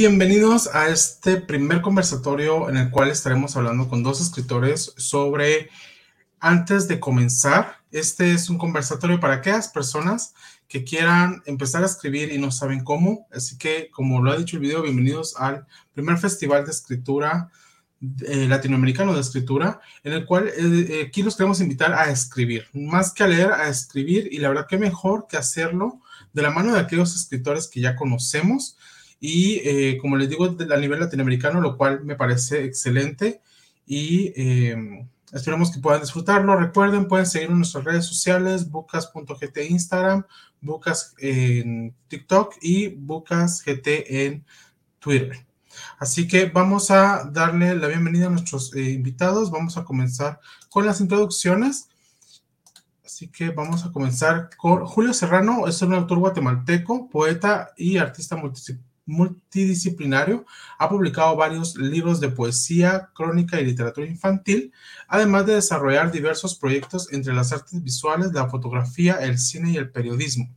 bienvenidos a este primer conversatorio en el cual estaremos hablando con dos escritores sobre antes de comenzar. Este es un conversatorio para aquellas personas que quieran empezar a escribir y no saben cómo. Así que, como lo ha dicho el video, bienvenidos al primer festival de escritura eh, latinoamericano de escritura, en el cual eh, eh, aquí los queremos invitar a escribir, más que a leer, a escribir, y la verdad que mejor que hacerlo de la mano de aquellos escritores que ya conocemos y eh, como les digo, a nivel latinoamericano, lo cual me parece excelente y eh, esperamos que puedan disfrutarlo. Recuerden, pueden seguir en nuestras redes sociales, bucas.gt Instagram, bucas en TikTok y bucasgt en Twitter. Así que vamos a darle la bienvenida a nuestros eh, invitados. Vamos a comenzar con las introducciones. Así que vamos a comenzar con Julio Serrano, es un autor guatemalteco, poeta y artista multidisciplinario multidisciplinario, ha publicado varios libros de poesía, crónica y literatura infantil, además de desarrollar diversos proyectos entre las artes visuales, la fotografía, el cine y el periodismo.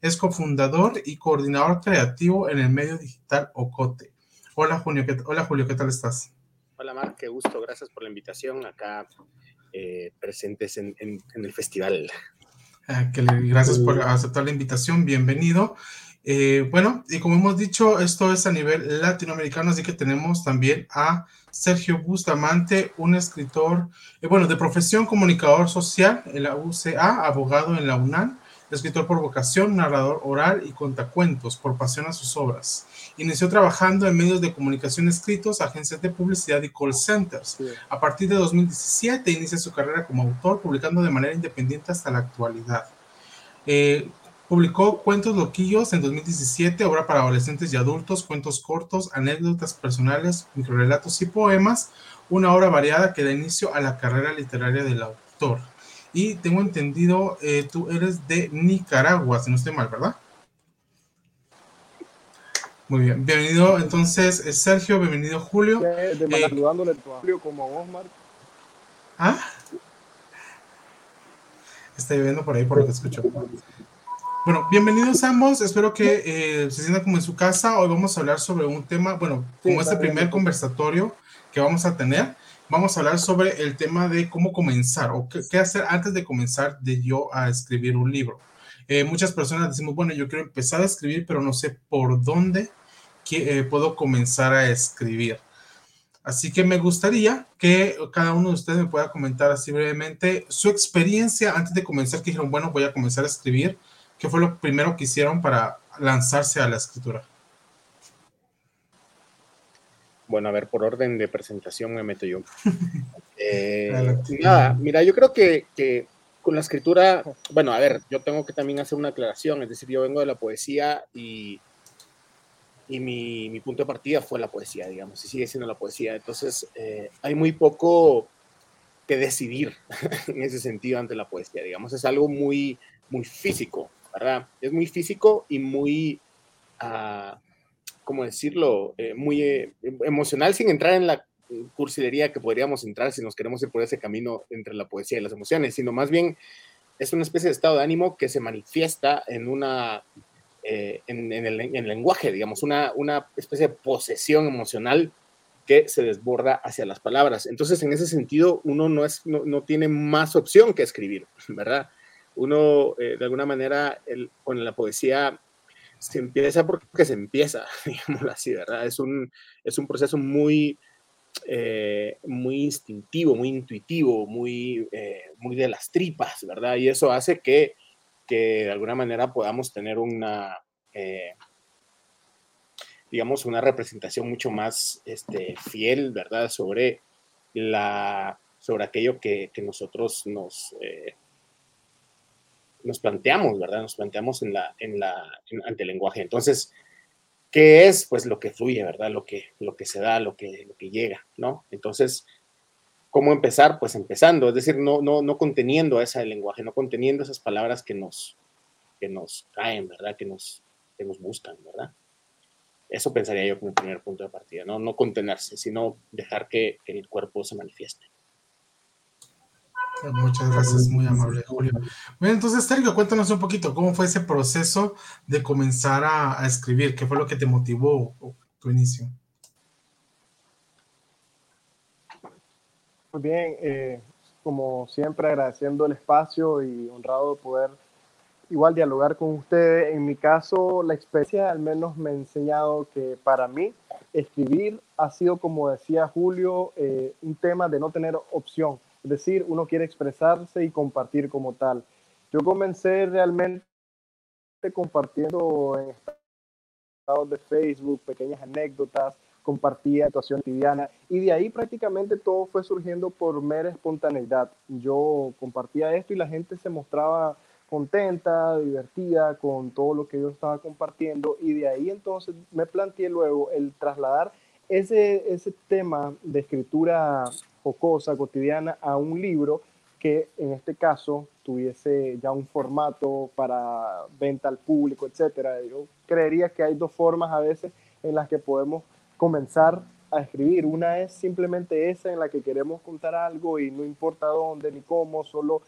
Es cofundador y coordinador creativo en el medio digital Ocote. Hola Julio, ¿qué, hola Julio, ¿qué tal estás? Hola Mar, qué gusto, gracias por la invitación acá eh, presentes en, el festival. Ah, gracias por aceptar la invitación, bienvenido. Eh, bueno, y como hemos dicho, esto es a nivel latinoamericano, así que tenemos también a Sergio Bustamante, un escritor, eh, bueno, de profesión comunicador social en la UCA, abogado en la UNAM, escritor por vocación, narrador oral y contacuentos, por pasión a sus obras. Inició trabajando en medios de comunicación escritos, agencias de publicidad y call centers. A partir de 2017 inicia su carrera como autor, publicando de manera independiente hasta la actualidad. Eh, Publicó Cuentos Loquillos en 2017, obra para adolescentes y adultos, cuentos cortos, anécdotas personales, microrelatos y poemas, una obra variada que da inicio a la carrera literaria del autor. Y tengo entendido, eh, tú eres de Nicaragua, si no estoy mal, ¿verdad? Muy bien, bienvenido entonces eh, Sergio, bienvenido Julio. De, de eh, saludándole Julio como vos, Marco. ¿Ah? Está lloviendo por ahí por lo que escucho. Bueno, bienvenidos ambos. Espero que eh, se sientan como en su casa. Hoy vamos a hablar sobre un tema, bueno, como este primer conversatorio que vamos a tener, vamos a hablar sobre el tema de cómo comenzar o qué, hacer antes de comenzar de yo a escribir un libro. Eh, muchas personas decimos, bueno, yo quiero empezar a escribir, pero no sé por dónde que, eh, puedo comenzar a escribir. Así que me gustaría que cada uno de ustedes me pueda comentar así brevemente su experiencia antes de comenzar, que dijeron, bueno, voy a comenzar a escribir ¿Qué fue lo primero que hicieron para lanzarse a la escritura? Bueno, a ver, por orden de presentación me meto yo. Eh, nada, mira, yo creo que, que, con la escritura, bueno, a ver, yo tengo que también hacer una aclaración, es decir, yo vengo de la poesía y, y mi, mi punto de partida fue la poesía, digamos, y sigue siendo la poesía. Entonces, eh, hay muy poco que decidir en ese sentido ante la poesía, digamos, es algo muy, muy físico. ¿Verdad? Es muy físico y muy, uh, ¿cómo decirlo? Eh, muy eh, emocional sin entrar en la cursilería que podríamos entrar si nos queremos ir por ese camino entre la poesía y las emociones, sino más bien es una especie de estado de ánimo que se manifiesta en una, eh, en, el, en, el, lenguaje, digamos, una, una especie de posesión emocional que se desborda hacia las palabras. Entonces, en ese sentido, uno no, es, no, no tiene más opción que escribir, ¿verdad? Uno eh, de alguna manera el, con la poesía se empieza porque se empieza, digámoslo así, ¿verdad? Es un, es un proceso muy, eh, muy instintivo, muy intuitivo, muy, eh, muy de las tripas, ¿verdad? Y eso hace que, que de alguna manera podamos tener una, digamos, una representación mucho más este, fiel, ¿verdad? Sobre, la, sobre aquello que, que nosotros nos nos planteamos, ¿verdad? Nos planteamos en la, en la, ante el lenguaje. Entonces, ¿qué es? Pues lo que fluye, ¿verdad? Lo que, lo que se da, lo que, lo que llega, ¿no? Entonces, ¿cómo empezar? Pues empezando, es decir, no, no, no conteniendo ese lenguaje, no conteniendo esas palabras que nos, que nos caen, ¿verdad? Que nos, que nos buscan, ¿verdad? Eso pensaría yo como primer punto de partida, no, no contenerse, sino dejar que, que el cuerpo se manifieste. Muchas gracias, muy amable, Julio. Bueno, entonces, Sergio, cuéntanos un poquito, ¿cómo fue ese proceso de comenzar a, a escribir? ¿Qué fue lo que te motivó tu inicio? Muy bien, eh, como siempre agradeciendo el espacio y honrado de poder igual dialogar con ustedes. En mi caso, la experiencia al menos me ha enseñado que para mí escribir ha sido, como decía Julio, eh, un tema de no tener opción. Decir, uno quiere expresarse y compartir como tal. Yo comencé realmente compartiendo en estados de Facebook pequeñas anécdotas, compartía situación cotidiana y de ahí prácticamente todo fue surgiendo por mera espontaneidad. Yo compartía esto y la gente se mostraba contenta, divertida con todo lo que yo estaba compartiendo y de ahí entonces me planteé luego el trasladar ese, ese tema de escritura jocosa, cotidiana, a un libro que en este caso tuviese ya un formato para venta al público, etcétera. Yo creería que hay dos formas a veces en las que podemos comenzar a escribir. Una es simplemente esa en la que queremos contar algo y no importa dónde ni cómo, solo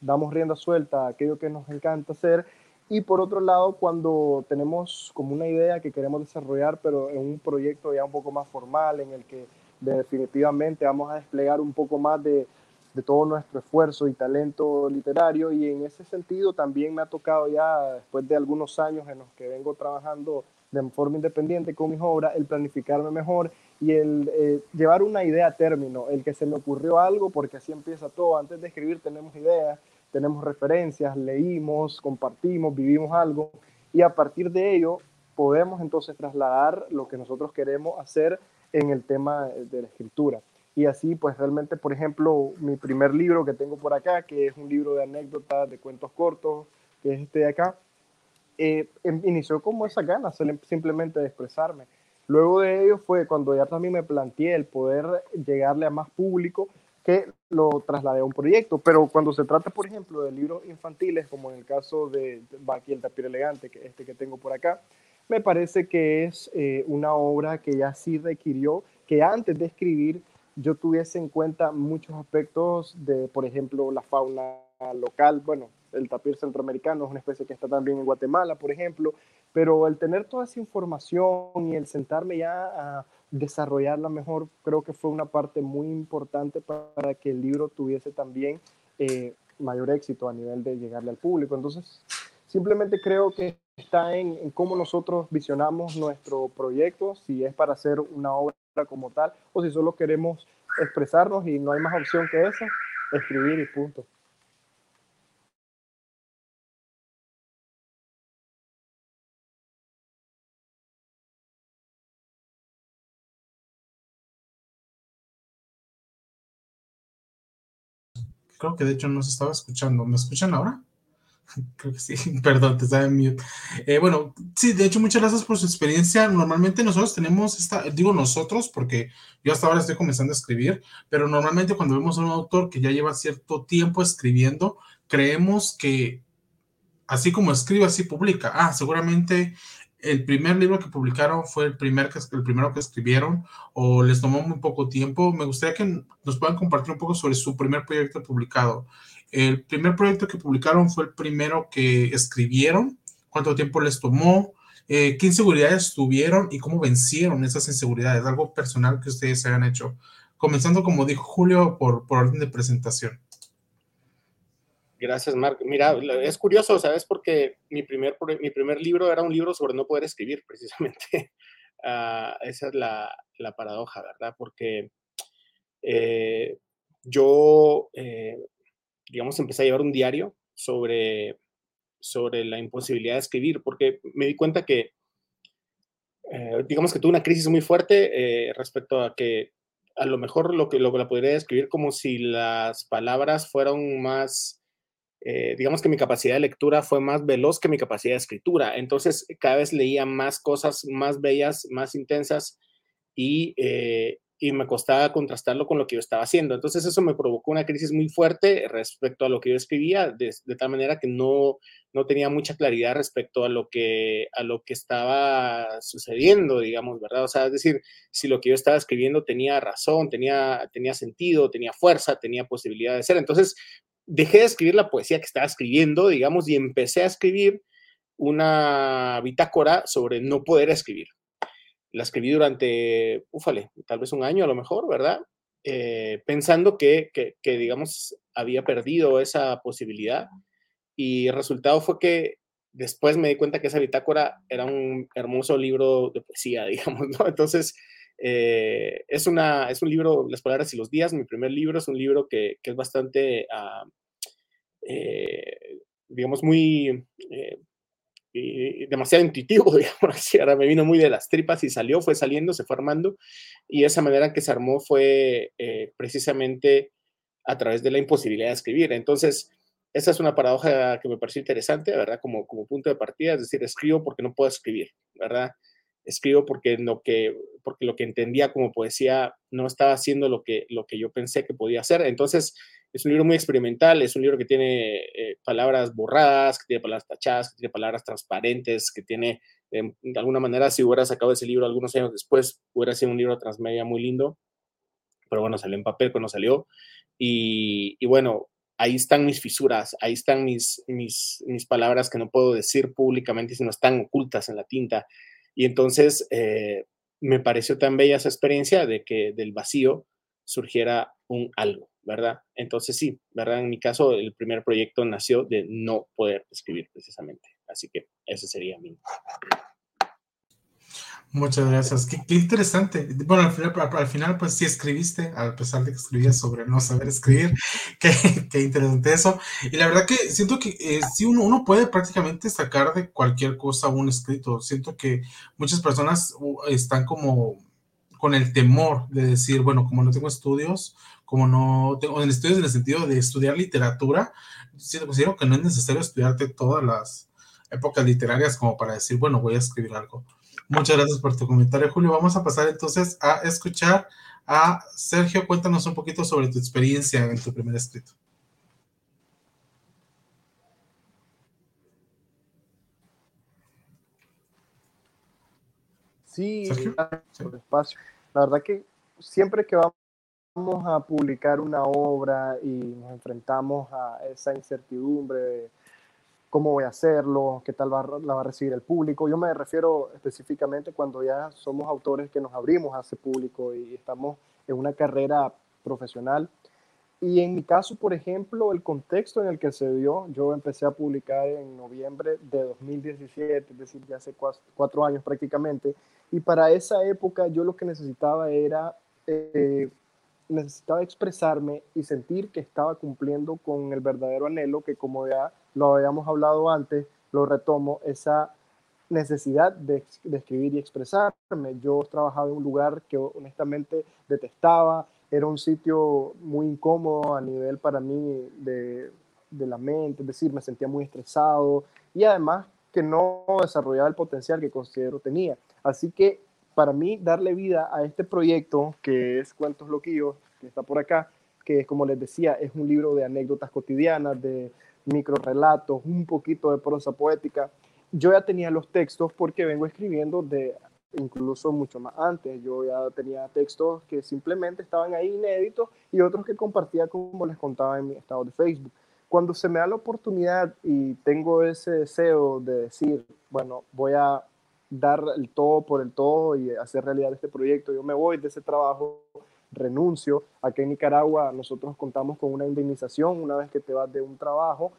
damos rienda suelta a aquello que nos encanta hacer. Y por otro lado, cuando tenemos como una idea que queremos desarrollar, pero en un proyecto ya un poco más formal, en el que definitivamente vamos a desplegar un poco más de, de todo nuestro esfuerzo y talento literario. Y en ese sentido también me ha tocado ya, después de algunos años en los que vengo trabajando de forma independiente con mis obras, el planificarme mejor y el eh, llevar una idea a término, el que se me ocurrió algo, porque así empieza todo. Antes de escribir tenemos ideas, tenemos referencias, leímos, compartimos, vivimos algo y a partir de ello podemos entonces trasladar lo que nosotros queremos hacer en el tema de la escritura. Y así, pues realmente, por ejemplo, mi primer libro que tengo por acá, que es un libro de anécdotas, de cuentos cortos, que es este de acá, eh, em, inició como esa ganas simplemente de expresarme. Luego de ello fue cuando ya también me planteé el poder llegarle a más público que lo trasladé a un proyecto. Pero cuando se trata, por ejemplo, de libros infantiles, como en el caso de aquí el tapir elegante, que este que tengo por acá, me parece que es eh, una obra que ya sí requirió que antes de escribir yo tuviese en cuenta muchos aspectos de, por ejemplo, la fauna local, bueno, el tapir centroamericano es una especie que está también en Guatemala, por ejemplo, pero el tener toda esa información y el sentarme ya a desarrollarla mejor, creo que fue una parte muy importante para que el libro tuviese también eh, mayor éxito a nivel de llegarle al público. Entonces, simplemente creo que está en, cómo nosotros visionamos nuestro proyecto, si es para hacer una obra como tal o si solo queremos expresarnos y no hay más opción que esa, escribir y punto. Creo que de hecho no se estaba escuchando. ¿Me escuchan ahora? Creo que sí, perdón, te estaba en mute. Eh, bueno, sí, de hecho, muchas gracias por su experiencia. Normalmente nosotros tenemos esta, digo nosotros, porque yo hasta ahora estoy comenzando a escribir, pero normalmente cuando vemos a un autor que ya lleva cierto tiempo escribiendo, creemos que así como escribe, así publica. Ah, seguramente el primer libro que publicaron fue el, primer que, el primero que escribieron o les tomó muy poco tiempo. Me gustaría que nos puedan compartir un poco sobre su primer proyecto publicado. El primer proyecto que publicaron fue el primero que escribieron. ¿Cuánto tiempo les tomó? Eh, ¿Qué inseguridades tuvieron y cómo vencieron esas inseguridades? Algo personal que ustedes hayan hecho. Comenzando, como dijo Julio, por, por orden de presentación. Gracias, Mark. Mira, es curioso, ¿sabes? Porque mi primer, mi primer libro era un libro sobre no poder escribir, precisamente. Uh, esa es la, la, paradoja, ¿verdad? Porque eh, yo, eh, digamos, empecé a llevar un diario sobre, sobre la imposibilidad de escribir, porque me di cuenta que, eh, digamos que tuve una crisis muy fuerte respecto a que a lo mejor lo que, lo que la podría describir como si las palabras fueran más eh, digamos que mi capacidad de lectura fue más veloz que mi capacidad de escritura. Entonces, cada vez leía más cosas más bellas, más intensas y, eh, y me costaba contrastarlo con lo que yo estaba haciendo. Entonces eso me provocó una crisis muy fuerte respecto a lo que yo escribía, de, tal manera que no, no tenía mucha claridad respecto a lo, que, a lo que estaba sucediendo, digamos, ¿verdad? O sea, es decir, si lo que yo estaba escribiendo tenía razón, tenía, tenía sentido, tenía fuerza, tenía posibilidad de ser. Entonces dejé de escribir la poesía que estaba escribiendo, digamos, y empecé a escribir una bitácora sobre no poder escribir la escribí durante, ufale, tal vez un año a lo mejor, ¿verdad? Eh, pensando que, que, digamos, había perdido esa posibilidad. Y el resultado fue que después me di cuenta que esa bitácora era un hermoso libro de poesía, digamos, ¿no? Entonces, eh, es, una, es un libro, Las Palabras y los Días, mi primer libro, es un libro que, que es bastante, ah, eh, digamos, muy demasiado intuitivo, digamos Ahora me vino muy de las tripas y salió, fue saliendo, se fue armando. Y esa manera que se armó fue eh, precisamente a través de la imposibilidad de escribir. Entonces, esa es una paradoja que me pareció interesante, ¿verdad? Como, como punto de partida, es decir, escribo porque no puedo escribir, ¿verdad? Escribo porque lo que, porque lo que entendía como poesía no estaba haciendo lo que, lo que yo pensé que podía hacer. Entonces, es un libro muy experimental, es un libro que tiene eh, palabras borradas, que tiene palabras tachadas, que tiene palabras transparentes, que tiene, em, de alguna manera, si hubiera sacado ese libro algunos años después, hubiera sido un libro transmedia muy lindo, pero bueno, salió en papel cuando salió. Y, bueno, ahí están mis fisuras, ahí están mis, mis, mis, palabras que no puedo decir públicamente, sino están ocultas en la tinta. Y entonces eh, me pareció tan bella esa experiencia de que del vacío surgiera un algo. ¿Verdad? Entonces sí, ¿verdad? En mi caso, el primer proyecto nació de no poder escribir precisamente. Así que ese sería mi... Muchas gracias. Qué, interesante. Bueno, al final, al final, pues sí escribiste, a pesar de que escribías sobre no saber escribir. Qué, qué interesante eso. Y la verdad que siento que eh, sí uno, uno, puede prácticamente sacar de cualquier cosa un escrito. Siento que muchas personas están como con el temor de decir, bueno, como no tengo estudios, como no tengo en estudios en el sentido de estudiar literatura, considero que no es necesario estudiarte todas las épocas literarias como para decir, bueno, voy a escribir algo. Muchas gracias por tu comentario, Julio. Vamos a pasar entonces a escuchar a Sergio. Cuéntanos un poquito sobre tu experiencia en tu primer escrito. Sí, Sergio. espacio. La verdad que siempre que vamos vamos a publicar una obra y nos enfrentamos a esa incertidumbre de cómo voy a hacerlo, qué tal va, la va a recibir el público. Yo me refiero específicamente cuando ya somos autores que nos abrimos a ese público y estamos en una carrera profesional. Y en mi caso, por ejemplo, el contexto en el que se dio, yo empecé a publicar en noviembre de 2017, es decir, ya hace cuatro años prácticamente, y para esa época yo lo que necesitaba era eh, necesitaba expresarme y sentir que estaba cumpliendo con el verdadero anhelo que como ya lo habíamos hablado antes, lo retomo, esa necesidad de, escribir y expresarme. Yo trabajaba en un lugar que honestamente detestaba, era un sitio muy incómodo a nivel para mí de, de la mente, es decir, me sentía muy estresado y además que no desarrollaba el potencial que considero tenía. Así que para mí darle vida a este proyecto que es Cuentos Loquillos, que está por acá, que como les decía, es un libro de anécdotas cotidianas, de microrelatos, un poquito de prosa poética. Yo ya tenía los textos porque vengo escribiendo de incluso mucho más antes. Yo ya tenía textos que simplemente estaban ahí inéditos y otros que compartía como les contaba en mi estado de Facebook. Cuando se me da la oportunidad y tengo ese deseo de decir, bueno, voy a dar el todo por el todo y hacer realidad este proyecto. Yo me voy de ese trabajo, renuncio. Aquí en Nicaragua nosotros contamos con una indemnización una vez que te vas de un trabajo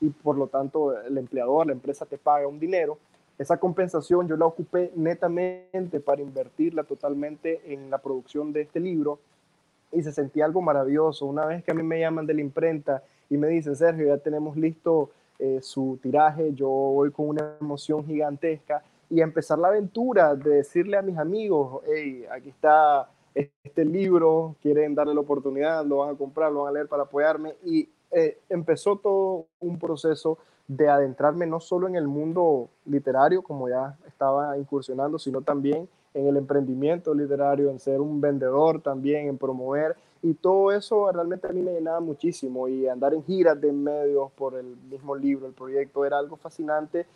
y por lo tanto el empleador, la empresa te paga un dinero. Esa compensación yo la ocupé netamente para invertirla totalmente en la producción de este libro y se sentía algo maravilloso. Una vez que a mí me llaman de la imprenta y me dicen, Sergio, ya tenemos listo eh, su tiraje, yo voy con una emoción gigantesca y empezar la aventura de decirle a mis amigos, hey, aquí está este libro, quieren darle la oportunidad, lo van a comprar, lo van a leer para apoyarme. Y eh, empezó todo un proceso de adentrarme no solo en el mundo literario, como ya estaba incursionando, sino también en el emprendimiento literario, en ser un vendedor también, en promover. Y todo eso realmente a mí me llenaba muchísimo. Y andar en giras de medios por el mismo libro, el proyecto, era algo fascinante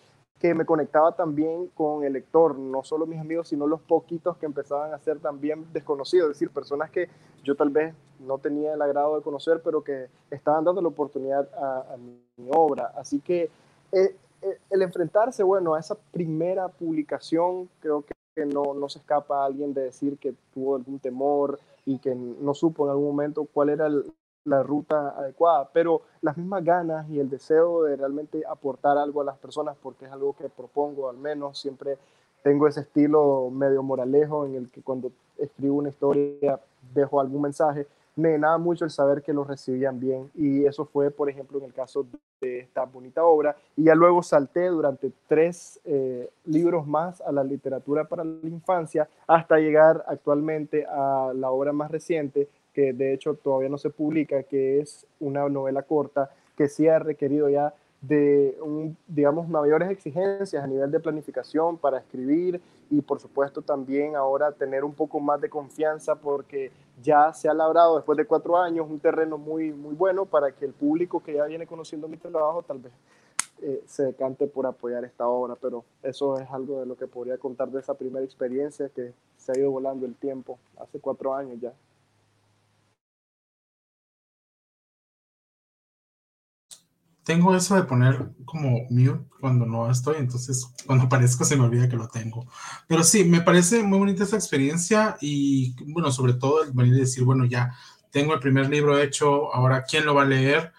que me conectaba también con el lector, no solo mis amigos, sino los poquitos que empezaban a ser también desconocidos, es decir, personas que yo tal vez no tenía el agrado de conocer, pero que estaban dando la oportunidad a, mi obra. Así que eh, eh, el enfrentarse, bueno, a esa primera publicación, creo que no, no se escapa a alguien de decir que tuvo algún temor y que no supo en algún momento cuál era el, la ruta adecuada, pero las mismas ganas y el deseo de realmente aportar algo a las personas, porque es algo que propongo al menos, siempre tengo ese estilo medio moralejo en el que cuando escribo una historia dejo algún mensaje, me llenaba mucho el saber que lo recibían bien. Y eso fue, por ejemplo, en el caso de esta bonita obra. Y ya luego salté durante tres eh, libros más a la literatura para la infancia hasta llegar actualmente a la obra más reciente que de hecho todavía no se publica, que es una novela corta que sí ha requerido ya de, digamos, mayores exigencias a nivel de planificación para escribir y por supuesto también ahora tener un poco más de confianza porque ya se ha labrado después de cuatro años un terreno muy, muy bueno para que el público que ya viene conociendo mi trabajo tal vez eh, se decante por apoyar esta obra, pero eso es algo de lo que podría contar de esa primera experiencia que se ha ido volando el tiempo, hace cuatro años ya. Tengo eso de poner como mute cuando no estoy, entonces cuando aparezco se me olvida que lo tengo. Pero sí, me parece muy bonita esta experiencia y bueno, sobre todo el venir a decir, bueno, ya tengo el primer libro hecho, ahora ¿quién lo va a leer?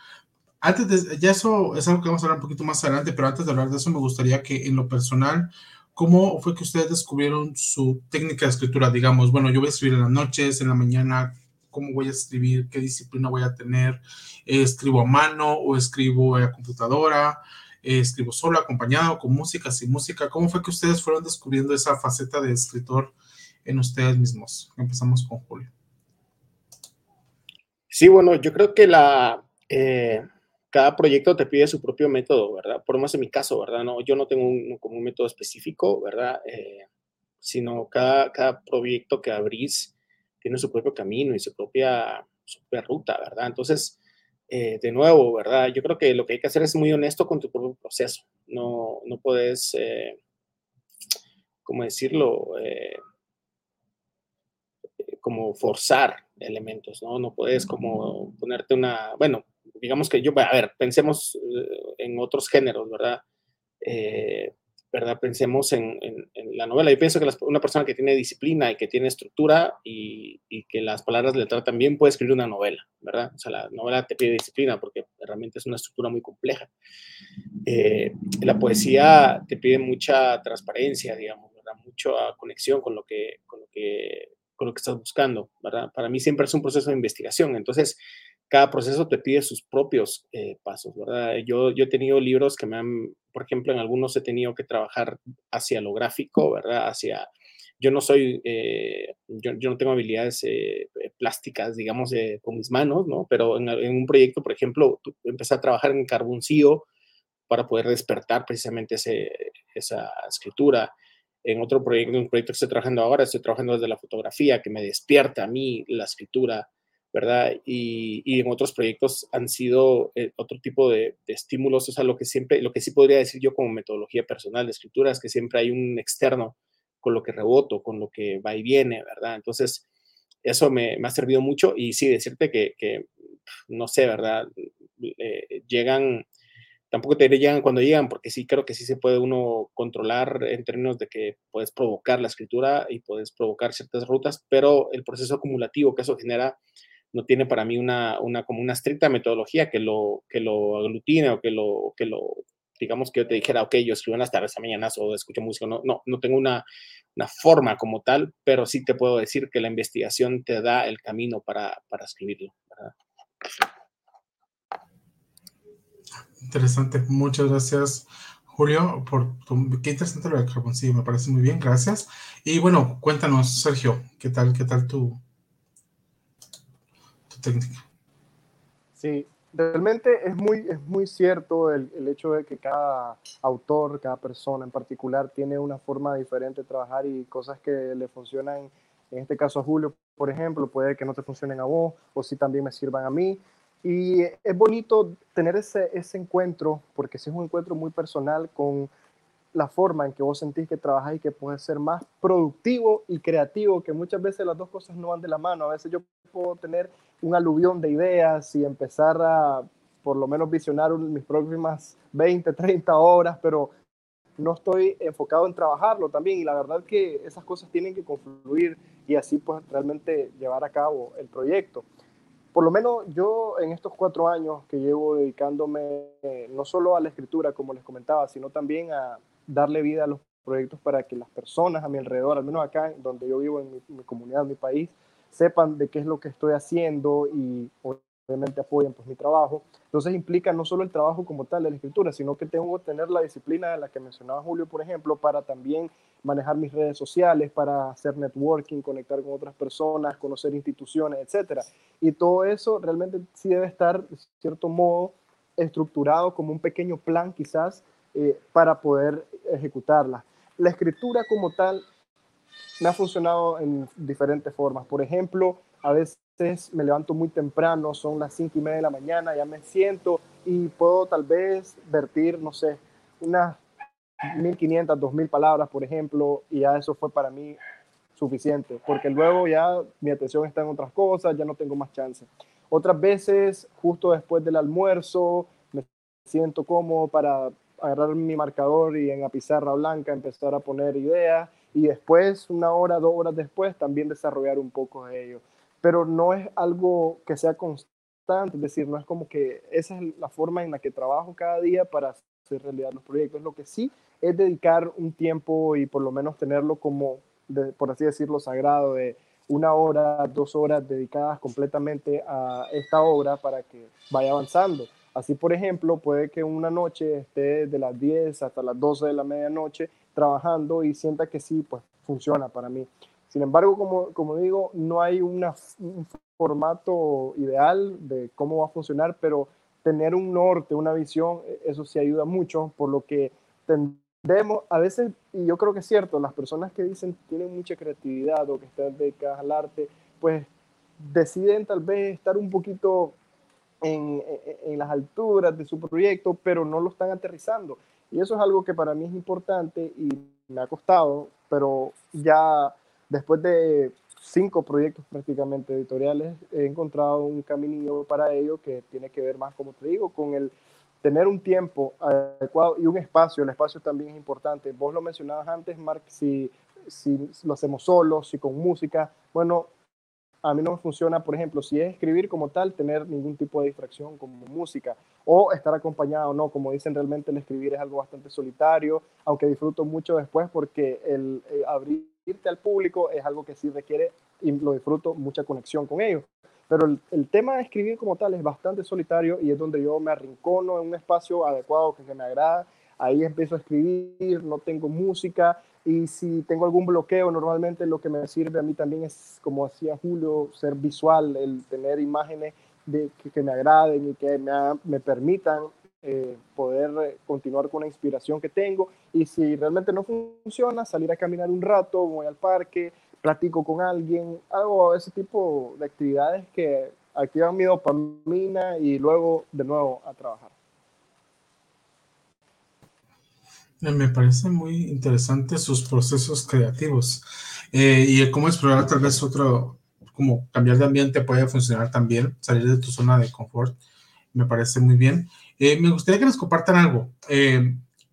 Antes de, ya eso es algo que vamos a hablar un poquito más adelante, pero antes de hablar de eso me gustaría que en lo personal, ¿cómo fue que ustedes descubrieron su técnica de escritura? Digamos, bueno, yo voy a escribir en las noches, en la mañana, cómo voy a escribir, qué disciplina voy a tener, escribo a mano o escribo a computadora, escribo solo, acompañado, con música, sin música. ¿Cómo fue que ustedes fueron descubriendo esa faceta de escritor en ustedes mismos? Empezamos con Julio. Sí, bueno, yo creo que la, eh, cada proyecto te pide su propio método, ¿verdad? Por menos en mi caso, ¿verdad? No, yo no tengo un, como un método específico, ¿verdad? Eh, sino cada, cada proyecto que abrís tiene su propio camino y su propia, ruta, ¿verdad? Entonces, eh, de nuevo, ¿verdad? Yo creo que lo que hay que hacer es muy honesto con tu propio proceso. No, no puedes, eh, ¿cómo decirlo? Eh, como forzar elementos, ¿no? No puedes como ponerte una, bueno, digamos que yo, a ver, pensemos en otros géneros, ¿verdad? ¿verdad? Pensemos en, la novela. Yo pienso que una persona que tiene disciplina y que tiene estructura y, que las palabras le tratan bien puede escribir una novela, ¿verdad? O sea, la novela te pide disciplina porque realmente es una estructura muy compleja. Eh, la poesía te pide mucha transparencia, digamos, ¿verdad? Mucha conexión con lo que, con lo que, con lo que estás buscando, ¿verdad? Para mí siempre es un proceso de investigación. Entonces, cada proceso te pide sus propios eh, pasos, ¿verdad? Yo, yo he tenido libros que me han, por ejemplo, en algunos he tenido que trabajar hacia lo gráfico, ¿verdad? Hacia, yo no soy, eh, yo, no tengo habilidades eh, plásticas, digamos, con mis manos, ¿no? Pero en, en, un proyecto, por ejemplo, empecé a trabajar en carboncillo para poder despertar precisamente ese, esa escritura. En otro proyecto, en un proyecto que estoy trabajando ahora, estoy trabajando desde la fotografía, que me despierta a mí la escritura ¿verdad? Y, en otros proyectos han sido eh, otro tipo de, estímulos, o sea, lo que siempre, lo que sí podría decir yo como metodología personal de escritura es que siempre hay un externo con lo que reboto, con lo que va y viene, ¿verdad? Entonces, eso me, ha servido mucho y sí, decirte que, no sé, ¿verdad? Eh, llegan, tampoco te diré llegan cuando llegan, porque sí creo que sí se puede uno controlar en términos de que puedes provocar la escritura y puedes provocar ciertas rutas, pero el proceso acumulativo que eso genera no tiene para mí una, una, como una estricta metodología que lo, que lo aglutine o que lo, que lo, digamos que yo te dijera, ok, yo escribo en las tardes a mañanas o escucho música, no, no, no tengo una, una, forma como tal, pero sí te puedo decir que la investigación te da el camino para, para escribirlo. Interesante, muchas gracias. Julio, por tu, qué interesante lo de carboncillo, me parece muy bien, gracias. Y bueno, cuéntanos, Sergio, ¿qué tal, qué tal tu, técnica. Sí, realmente es muy, es muy cierto el, el, hecho de que cada autor, cada persona en particular tiene una forma diferente de trabajar y cosas que le funcionan, en este caso a Julio, por ejemplo, puede que no te funcionen a vos o si también me sirvan a mí. Y es bonito tener ese, ese encuentro, porque es un encuentro muy personal con la forma en que vos sentís que trabajas y que puedes ser más productivo y creativo, que muchas veces las dos cosas no van de la mano. A veces yo puedo tener un aluvión de ideas y empezar a por lo menos visionar mis próximas 20, 30 horas, pero no estoy enfocado en trabajarlo también y la verdad que esas cosas tienen que confluir y así pues realmente llevar a cabo el proyecto. Por lo menos yo en estos cuatro años que llevo dedicándome no solo a la escritura, como les comentaba, sino también a darle vida a los proyectos para que las personas a mi alrededor, al menos acá donde yo vivo en mi comunidad, en mi país, sepan de qué es lo que estoy haciendo y obviamente apoyen pues mi trabajo. Entonces implica no solo el trabajo como tal de la escritura, sino que tengo que tener la disciplina de la que mencionaba Julio, por ejemplo, para también manejar mis redes sociales, para hacer networking, conectar con otras personas, conocer instituciones, etcétera. Y todo eso realmente sí debe estar, de cierto modo, estructurado como un pequeño plan quizás eh, para poder ejecutarla. La escritura como tal me ha funcionado en diferentes formas. Por ejemplo, a veces me levanto muy temprano, son las cinco y media de la mañana, ya me siento y puedo tal vez vertir, no sé, unas 1500, 2000 palabras, por ejemplo, y ya eso fue para mí suficiente, porque luego ya mi atención está en otras cosas, ya no tengo más chance. Otras veces, justo después del almuerzo, me siento cómodo para agarrar mi marcador y en la pizarra blanca empezar a poner ideas y después, una hora, dos horas después, también desarrollar un poco de ello. Pero no es algo que sea constante, es decir, no es como que esa es la forma en la que trabajo cada día para hacer realidad los proyectos. Lo que sí es dedicar un tiempo y por lo menos tenerlo como, por así decirlo, sagrado, de una hora, dos horas dedicadas completamente a esta obra para que vaya avanzando. Así, por ejemplo, puede que una noche esté de las 10 hasta las 12 de la medianoche trabajando y sienta que sí, pues funciona para mí. Sin embargo, como, como digo, no hay un formato ideal de cómo va a funcionar, pero tener un norte, una visión, e, eso sí ayuda mucho, por lo que tendemos, a veces, y yo creo que es cierto, las personas que dicen tienen mucha creatividad o que están dedicadas al arte, pues deciden tal vez estar un poquito en, en, las alturas de su proyecto, pero no lo están aterrizando. Y eso es algo que para mí es importante y me ha costado, pero ya después de cinco proyectos prácticamente editoriales, he encontrado un camino para ello que tiene que ver más, como te digo, con el tener un tiempo adecuado y un espacio. El espacio también es importante. Vos lo mencionabas antes, Mark, si, si lo hacemos solos, si con música. Bueno, a mí no me funciona, por ejemplo, si es escribir como tal, tener ningún tipo de distracción como música o estar acompañado, no, como dicen realmente el escribir es algo bastante solitario, aunque disfruto mucho después porque el, eh, abrirte al público es algo que sí requiere y lo disfruto mucha conexión con ellos. Pero el, tema de escribir como tal es bastante solitario y es donde yo me arrincono en un espacio adecuado que me agrada, ahí empiezo a escribir, no tengo música y si tengo algún bloqueo, normalmente lo que me sirve a mí también es, como hacía Julio, ser visual, el tener imágenes de, que, me agraden y que me, me permitan eh, poder continuar con la inspiración que tengo. Y si realmente no funciona, salir a caminar un rato, voy al parque, platico con alguien, hago ese tipo de actividades que activan mi dopamina y luego de nuevo a trabajar. Eh, me parece muy interesante sus procesos creativos eh, y cómo explorar tal vez otro, como cambiar de ambiente puede funcionar también, salir de tu zona de confort. Me parece muy bien. Eh, me gustaría que nos compartan algo.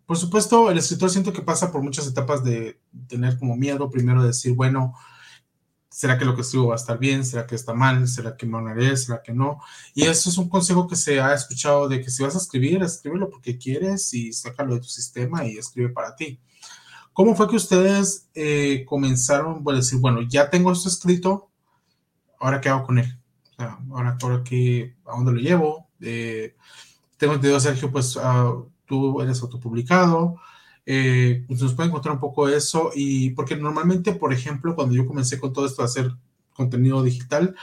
por supuesto, el escritor siento que pasa por muchas etapas de tener como miedo, primero de decir, bueno, ¿Será que lo que escribo va a estar bien? ¿Será que está mal? ¿Será que me honraré? ¿Será que no? Y eso es un consejo que se ha escuchado de que si vas a escribir, escríbelo porque quieres y sácalo de tu sistema y escribe para ti. ¿Cómo fue que ustedes eh, comenzaron a decir, bueno, ya tengo esto escrito, ahora qué hago con él? Ahora, ahora qué, ¿a dónde lo llevo? Eh, tengo entendido, Sergio, pues uh, tú eres autopublicado, eh, pues nos puede encontrar un poco eso y porque normalmente, por ejemplo, cuando yo comencé con todo esto de hacer contenido digital.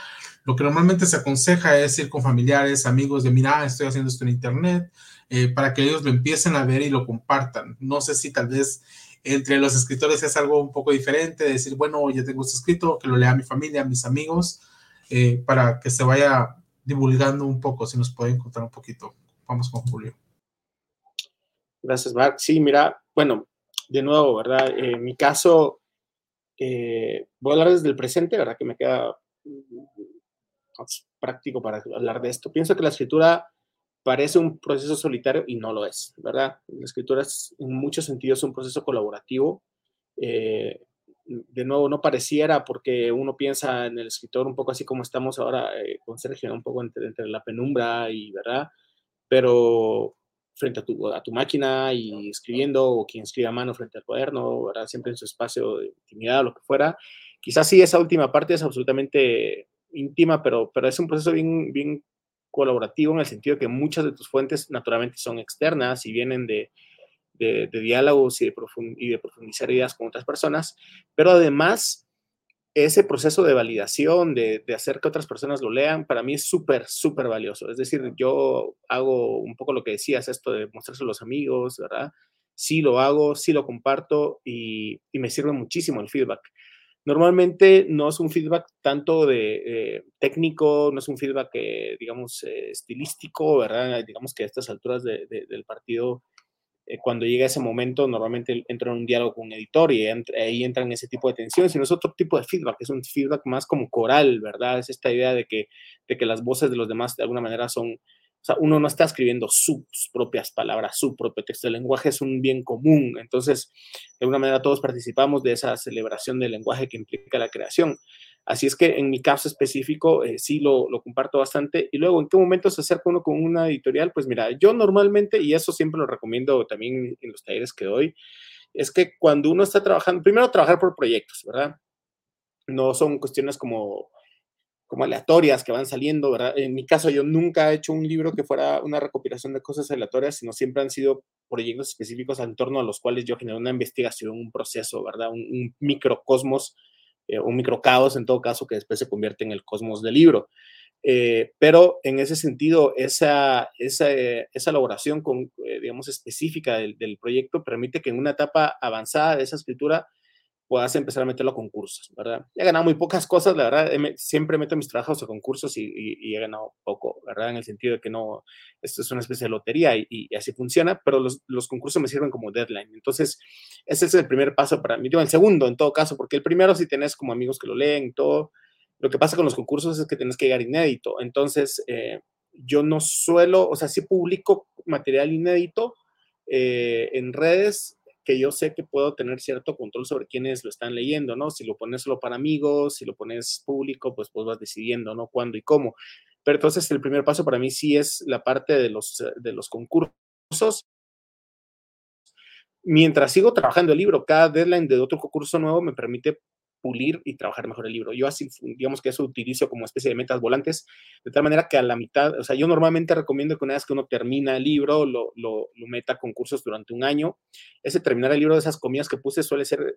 Lo que normalmente se aconseja es ir con familiares, amigos, de mira, estoy haciendo esto en internet, eh, para que ellos lo empiecen a ver y lo compartan. No sé si tal vez entre los escritores es algo un poco diferente, decir, bueno, ya tengo esto escrito, que lo lea mi familia, mis amigos, eh, para que se vaya divulgando un poco, si nos pueden contar un poquito. Vamos con Julio. Gracias, Mark. Sí, mira, bueno, de nuevo, ¿verdad? en mi caso, eh, voy a hablar desde el presente, ¿verdad? Que me queda práctico para hablar de esto. Pienso que la escritura parece un proceso solitario y no lo es, ¿verdad? La escritura es en muchos sentidos un proceso colaborativo. Eh, de nuevo, no pareciera porque uno piensa en el escritor un poco así como estamos ahora eh, con Sergio, un poco entre, entre, la penumbra y, ¿verdad? Pero frente a tu, a tu máquina y escribiendo, o quien escribe a mano frente al cuaderno, ¿verdad? Siempre en su espacio de intimidad o lo que fuera. Quizás sí, esa última parte es absolutamente íntima, pero, pero es un proceso bien, bien colaborativo en el sentido que muchas de tus fuentes naturalmente son externas y vienen de, de, diálogos y de, y de profundizar ideas con otras personas, pero además ese proceso de validación, de, de, hacer que otras personas lo lean, para mí es súper, súper valioso. Es decir, yo hago un poco lo que decías, esto de mostrarse a los amigos, ¿verdad? Sí lo hago, sí lo comparto y, y me sirve muchísimo el feedback. Normalmente no es un feedback tanto de eh, técnico, no es un feedback, eh, digamos, estilístico, ¿verdad? Digamos que a estas alturas del partido, cuando llega ese momento, normalmente entra en un diálogo con un editor y ahí entran ese tipo de tensiones, sino es otro tipo de feedback, es un feedback más como coral, ¿verdad? Es esta idea de que, de que las voces de los demás de alguna manera son, o sea, uno no está escribiendo sus propias palabras, su propio texto. El lenguaje es un bien común. Entonces, de alguna manera todos participamos de esa celebración del lenguaje que implica la creación. Así es que en mi caso específico eh, sí lo, lo, comparto bastante. Y luego, ¿en qué momento se acerca uno con una editorial? Pues mira, yo normalmente, y eso siempre lo recomiendo también en los talleres que doy, es que cuando uno está trabajando, primero trabajar por proyectos, ¿verdad? No son cuestiones como como aleatorias que van saliendo, ¿verdad? En mi caso, yo nunca he hecho un libro que fuera una recopilación de cosas aleatorias, sino siempre han sido proyectos específicos en torno a los cuales yo genero una investigación, un proceso, ¿verdad? Un, microcosmos, eh, un microcaos en todo caso, que después se convierte en el cosmos del libro. Eh, pero en ese sentido, esa, esa, esa elaboración, con, eh, digamos, específica del, del proyecto permite que en una etapa avanzada de esa escritura puedas empezar a meterlo a concursos, ¿verdad? He ganado muy pocas cosas, la verdad, siempre meto mis trabajos a concursos y, he ganado poco, ¿verdad? En el sentido de que no, esto es una especie de lotería y, así funciona, pero los, concursos me sirven como deadline. Entonces, ese es el primer paso para mí. Digo, el segundo, en todo caso, porque el primero, si tenés como amigos que lo leen y todo, lo que pasa con los concursos es que tienes que llegar inédito. Entonces, eh, yo no suelo, o sea, sí publico material inédito eh, en redes, que yo sé que puedo tener cierto control sobre quiénes lo están leyendo, ¿no? Si lo pones solo para amigos, si lo pones público, pues pues vas decidiendo, ¿no? Cuándo y cómo. Pero entonces el primer paso para mí sí es la parte de los, de los concursos. Mientras sigo trabajando el libro, cada deadline de otro concurso nuevo me permite pulir y trabajar mejor el libro. Yo así, digamos que eso utilizo como especie de metas volantes, de tal manera que a la mitad, o sea, yo normalmente recomiendo que una vez que uno termina el libro, lo, lo, lo meta con cursos durante un año. Ese terminar el libro de esas comidas que puse suele ser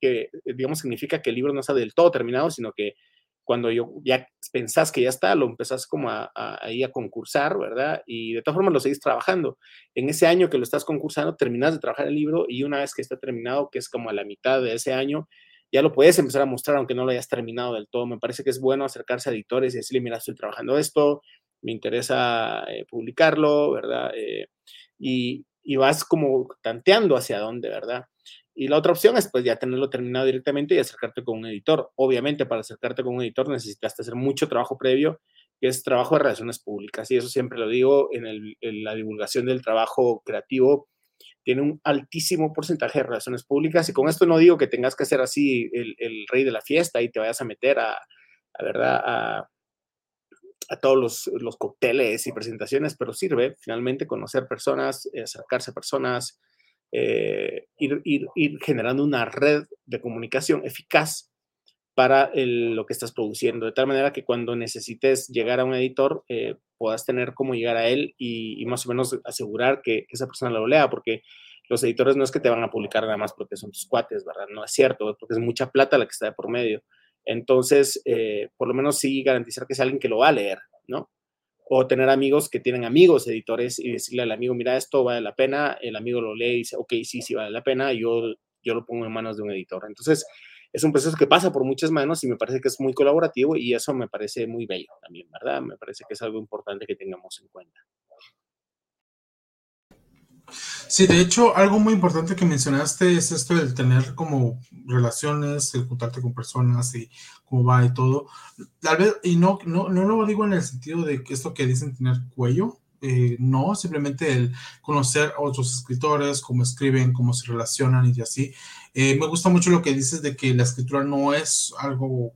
que, digamos, significa que el libro no está del todo terminado, sino que cuando yo ya pensás que ya está, lo empezás como a, a, ahí a concursar, ¿verdad? Y de todas formas lo seguís trabajando. En ese año que lo estás concursando, terminas de trabajar el libro y una vez que está terminado, que es como a la mitad de ese año, ya lo puedes empezar a mostrar aunque no lo hayas terminado del todo. Me parece que es bueno acercarse a editores y decirle, mira, estoy trabajando esto, me interesa eh, publicarlo, ¿verdad? Eh, y, y, vas como tanteando hacia dónde, ¿verdad? Y la otra opción es pues ya tenerlo terminado directamente y acercarte con un editor. Obviamente para acercarte con un editor necesitas hacer mucho trabajo previo, que es trabajo de relaciones públicas. Y eso siempre lo digo en, la divulgación del trabajo creativo tiene un altísimo porcentaje de relaciones públicas y con esto no digo que tengas que ser así el, rey de la fiesta y te vayas a meter a, a verdad, a todos los, los, cócteles y presentaciones, pero sirve finalmente conocer personas, eh, acercarse a personas, eh, ir, ir, ir, generando una red de comunicación eficaz para lo que estás produciendo, de tal manera que cuando necesites llegar a un editor eh, puedas tener cómo llegar a él y, más o menos asegurar que, que, esa persona lo lea, porque los editores no es que te van a publicar nada más porque son tus cuates, ¿verdad? No es cierto, porque es mucha plata la que está de por medio. Entonces, eh, por lo menos sí garantizar que sea alguien que lo va a leer, ¿no? O tener amigos que tienen amigos editores y decirle al amigo, mira, esto vale la pena, el amigo lo lee y dice, ok, sí, sí vale la pena, yo, yo lo pongo en manos de un editor. Entonces, es un proceso que pasa por muchas manos y me parece que es muy colaborativo y eso me parece muy bello también, ¿verdad? Me parece que es algo importante que tengamos en cuenta. Sí, de hecho, algo muy importante que mencionaste es esto del tener como relaciones, el juntarte con personas y cómo va y todo. Tal vez, y no, no, no lo digo en el sentido de que esto que dicen tener cuello, eh, no, simplemente el conocer a otros escritores, cómo escriben, cómo se relacionan y así. Eh, me gusta mucho lo que dices de que la escritura no es algo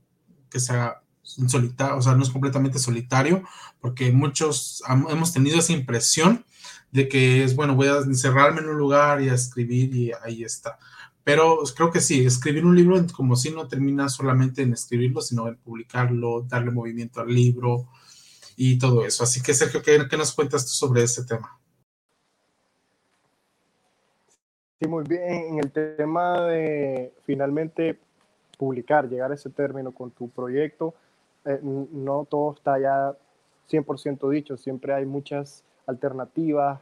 que sea solitario, o sea, no es completamente solitario, porque muchos hemos tenido esa impresión de que es, bueno, voy a encerrarme en un lugar y a escribir y ahí está. Pero creo que sí, escribir un libro como si no termina solamente en escribirlo, sino en publicarlo, darle movimiento al libro y todo eso. Así que Sergio, ¿qué, qué nos cuentas tú sobre ese tema? Sí, muy bien. En el tema de finalmente publicar, llegar a ese término con tu proyecto, eh, no todo está ya 100% dicho, siempre hay muchas alternativas.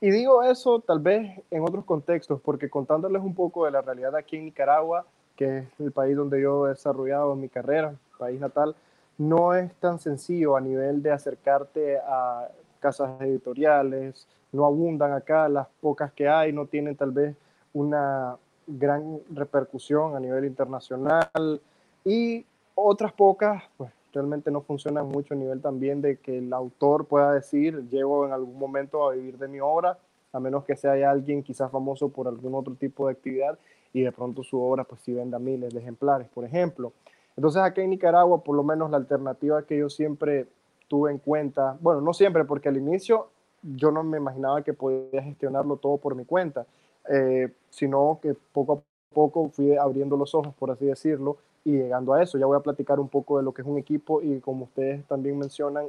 Y digo eso tal vez en otros contextos, porque contándoles un poco de la realidad aquí en Nicaragua, que es el país donde yo he desarrollado mi carrera, país natal, no es tan sencillo a nivel de acercarte a casas editoriales, no abundan acá, las pocas que hay no tienen tal vez una gran repercusión a nivel internacional y otras pocas pues realmente no funcionan mucho a nivel también de que el autor pueda decir, llego en algún momento a vivir de mi obra, a menos que sea alguien quizás famoso por algún otro tipo de actividad y de pronto su obra pues sí venda miles de ejemplares, por ejemplo. Entonces aquí en Nicaragua, por lo menos la alternativa que yo siempre tuve en cuenta, bueno, no siempre, porque al inicio yo no me imaginaba que podía gestionarlo todo por mi cuenta, eh, sino que poco a poco fui abriendo los ojos, por así decirlo, y llegando a eso, ya voy a platicar un poco de lo que es un equipo y como ustedes también mencionan,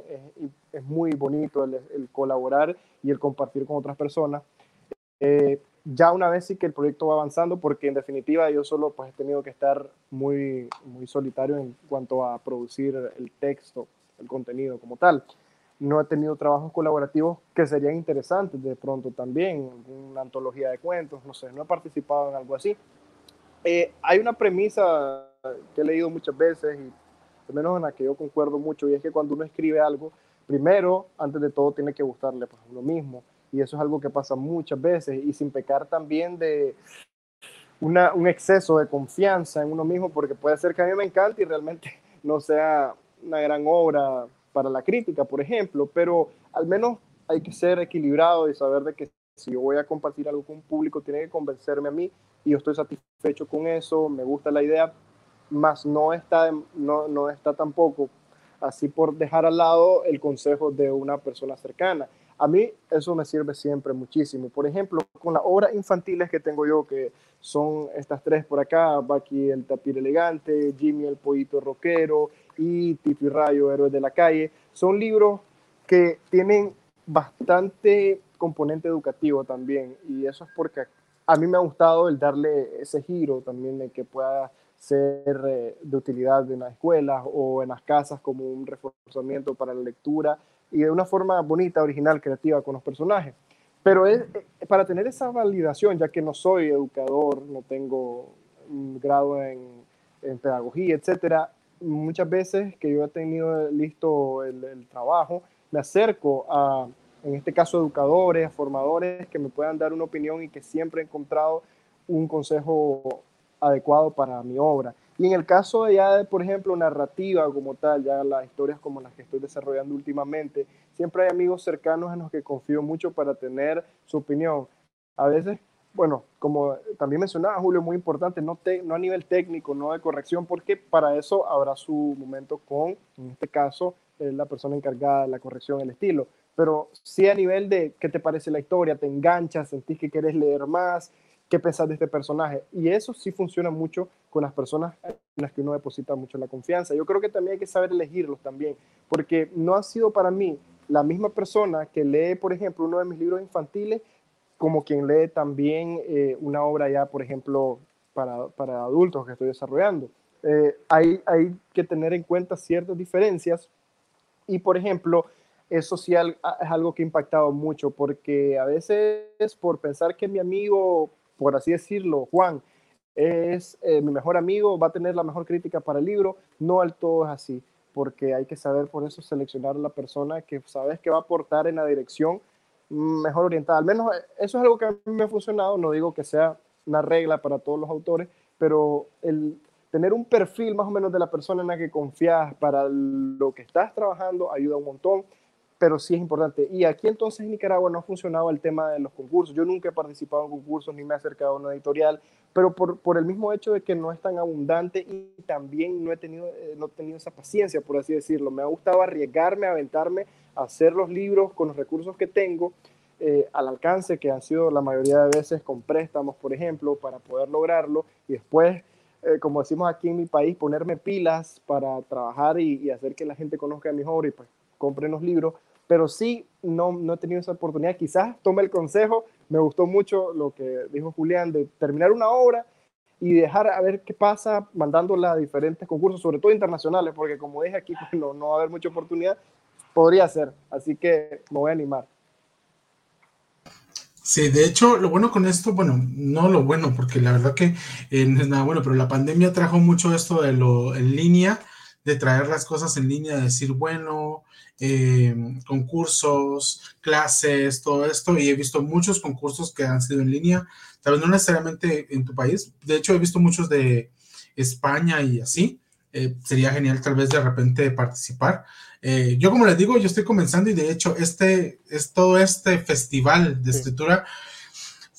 es, muy bonito el, el, colaborar y el compartir con otras personas. Eh, ya una vez sí que el proyecto va avanzando, porque en definitiva yo solo pues he tenido que estar muy, muy solitario en cuanto a producir el texto, el contenido como tal. No he tenido trabajos colaborativos que serían interesantes de pronto también, una antología de cuentos, no sé, no he participado en algo así. Eh, hay una premisa que he leído muchas veces y al menos en la que yo concuerdo mucho y es que cuando uno escribe algo, primero, antes de todo, tiene que gustarle pues, uno mismo y eso es algo que pasa muchas veces y sin pecar también de una, un exceso de confianza en uno mismo porque puede ser que a mí me encante y realmente no sea una gran obra para la crítica, por ejemplo, pero al menos hay que ser equilibrado y saber de que si yo voy a compartir algo con un público, tiene que convencerme a mí y yo estoy satisfecho con eso, me gusta la idea, más no está, no, no está tampoco así por dejar al lado el consejo de una persona cercana. A mí eso me sirve siempre muchísimo. Por ejemplo, con las obras infantiles que tengo yo, que son estas tres por acá, Baki el tapir elegante, Jimmy el pollito rockero y Tito y Rayo, héroes de la calle, son libros que tienen bastante componente educativo también y eso es porque a mí me ha gustado el darle ese giro también de que pueda ser eh, de utilidad en las escuelas o en las casas como un reforzamiento para la lectura y de una forma bonita, original, creativa con los personajes. Pero es, eh, para tener esa validación, ya que no soy educador, no tengo un grado en, en pedagogía, etcétera, muchas veces que yo he tenido listo el, trabajo, me acerco a, en este caso, educadores, formadores que me puedan dar una opinión y que siempre he encontrado un consejo adecuado para mi obra. Y en el caso de ya, por ejemplo, narrativa como tal, ya las historias como las que estoy desarrollando últimamente, siempre hay amigos cercanos en los que confío mucho para tener su opinión. A veces, bueno, como también mencionaba Julio, muy importante, no, te, no a nivel técnico, no de corrección, porque para eso habrá su momento con, en este caso, eh, la persona encargada de la corrección, el estilo. Pero sí a nivel de qué te parece la historia, te enganchas, sentís que quieres leer más, qué pensar de este personaje. Y eso sí funciona mucho con las personas en las que uno deposita mucho la confianza. Yo creo que también hay que saber elegirlos también, porque no ha sido para mí la misma persona que lee, por ejemplo, uno de mis libros infantiles, como quien lee también eh, una obra ya, por ejemplo, para, para adultos que estoy desarrollando. eh, hay, hay que tener en cuenta ciertas diferencias y, por ejemplo, eso sí es algo que ha impactado mucho, porque a veces por pensar que mi amigo, por así decirlo, Juan, es eh, mi mejor amigo, va a tener la mejor crítica para el libro, no al todo es así, porque hay que saber por eso seleccionar a la persona que sabes que va a aportar en la dirección mejor orientada. Al menos eh, eso es algo que a mí me ha funcionado, no digo que sea una regla para todos los autores, pero el tener un perfil más o menos de la persona en la que confías para lo que estás trabajando ayuda un montón pero sí es importante. Y aquí entonces en Nicaragua no ha funcionado el tema de los concursos. Yo nunca he participado en concursos ni me he acercado a una editorial, pero por, por el mismo hecho de que no es tan abundante y también no he tenido, eh, no he tenido esa paciencia, por así decirlo. Me ha gustado arriesgarme, aventarme, hacer los libros con los recursos que tengo eh, al alcance, que han sido la mayoría de veces con préstamos, por ejemplo, para poder lograrlo. Y después, eh, como decimos aquí en mi país, ponerme pilas para trabajar y, hacer que la gente conozca mis obras y pues compren los libros pero sí no, no he tenido esa oportunidad. Quizás tome el consejo, me gustó mucho lo que dijo Julián de terminar una obra y dejar a ver qué pasa mandándola a diferentes concursos, sobre todo internacionales, porque como dije aquí, no, no va a haber mucha oportunidad, podría ser, así que me voy a animar. Sí, de hecho, lo bueno con esto, bueno, no lo bueno, porque la verdad que eh, no es nada bueno, pero la pandemia trajo mucho esto de lo en línea, de traer las cosas en línea, de decir, bueno, eh, concursos, clases, todo esto, y he visto muchos concursos que han sido en línea, tal vez no necesariamente en tu país, de hecho he visto muchos de España y así, eh, sería genial tal vez de repente participar. Eh, yo como les digo, yo estoy comenzando y de hecho este es todo este festival de escritura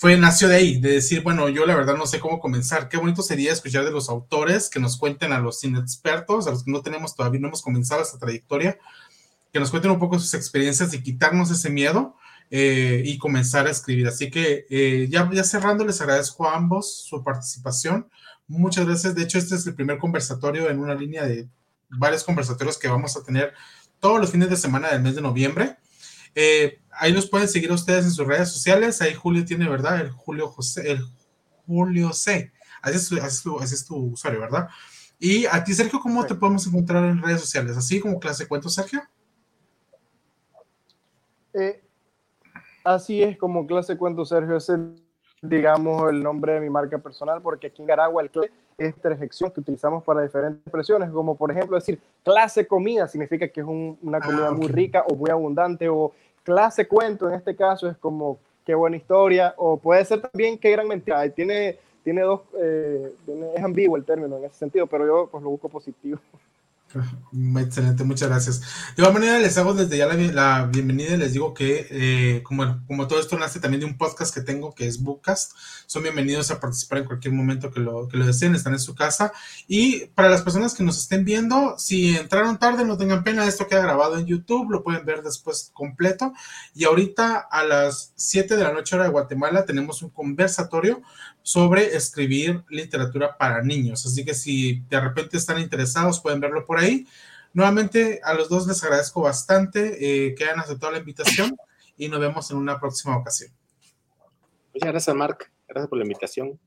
fue nació de ahí, de decir, bueno, yo la verdad no sé cómo comenzar. Qué bonito sería escuchar de los autores que nos cuenten a los inexpertos, a los que no tenemos todavía, no hemos comenzado esta trayectoria, que nos cuenten un poco sus experiencias y quitarnos ese miedo eh, y comenzar a escribir. Así que eh, ya, ya cerrando, les agradezco a ambos su participación. Muchas gracias. De hecho, este es el primer conversatorio en una línea de varios conversatorios que vamos a tener todos los fines de semana del mes de noviembre. Eh, ahí los pueden seguir ustedes en sus redes sociales. Ahí Julio tiene, ¿verdad? El Julio José, el Julio C. Así es, así es tu usuario, ¿verdad? Y a ti, Sergio, ¿cómo te podemos encontrar en redes sociales? ¿Así como clase cuento, Sergio? Eh, así es como clase cuento Sergio, es digamos el nombre de mi marca personal, porque aquí en Garagua el clase es interjección que utilizamos para diferentes expresiones, como por ejemplo decir clase comida significa que es una ah, comida muy rica o muy abundante, o clase cuento en este caso es como qué buena historia, o puede ser también qué gran mentira, tiene, tiene dos, eh, es ambiguo el término en ese sentido, pero yo pues lo busco positivo. Excelente, muchas gracias. De igual manera, les hago desde ya la, bienvenida y les digo que, eh, como, como todo esto nace también de un podcast que tengo que es Bookcast, son bienvenidos a participar en cualquier momento que lo, que lo deseen, están en su casa. Y para las personas que nos estén viendo, si entraron tarde, no tengan pena, esto queda grabado en YouTube, lo pueden ver después completo. Y ahorita a las 7 de la noche hora de Guatemala tenemos un conversatorio sobre escribir literatura para niños. Así que si de repente están interesados, pueden verlo por ahí. Nuevamente, a los dos les agradezco bastante eh, que hayan aceptado la invitación y nos vemos en una próxima ocasión. Muchas gracias, Mark, Gracias por la invitación.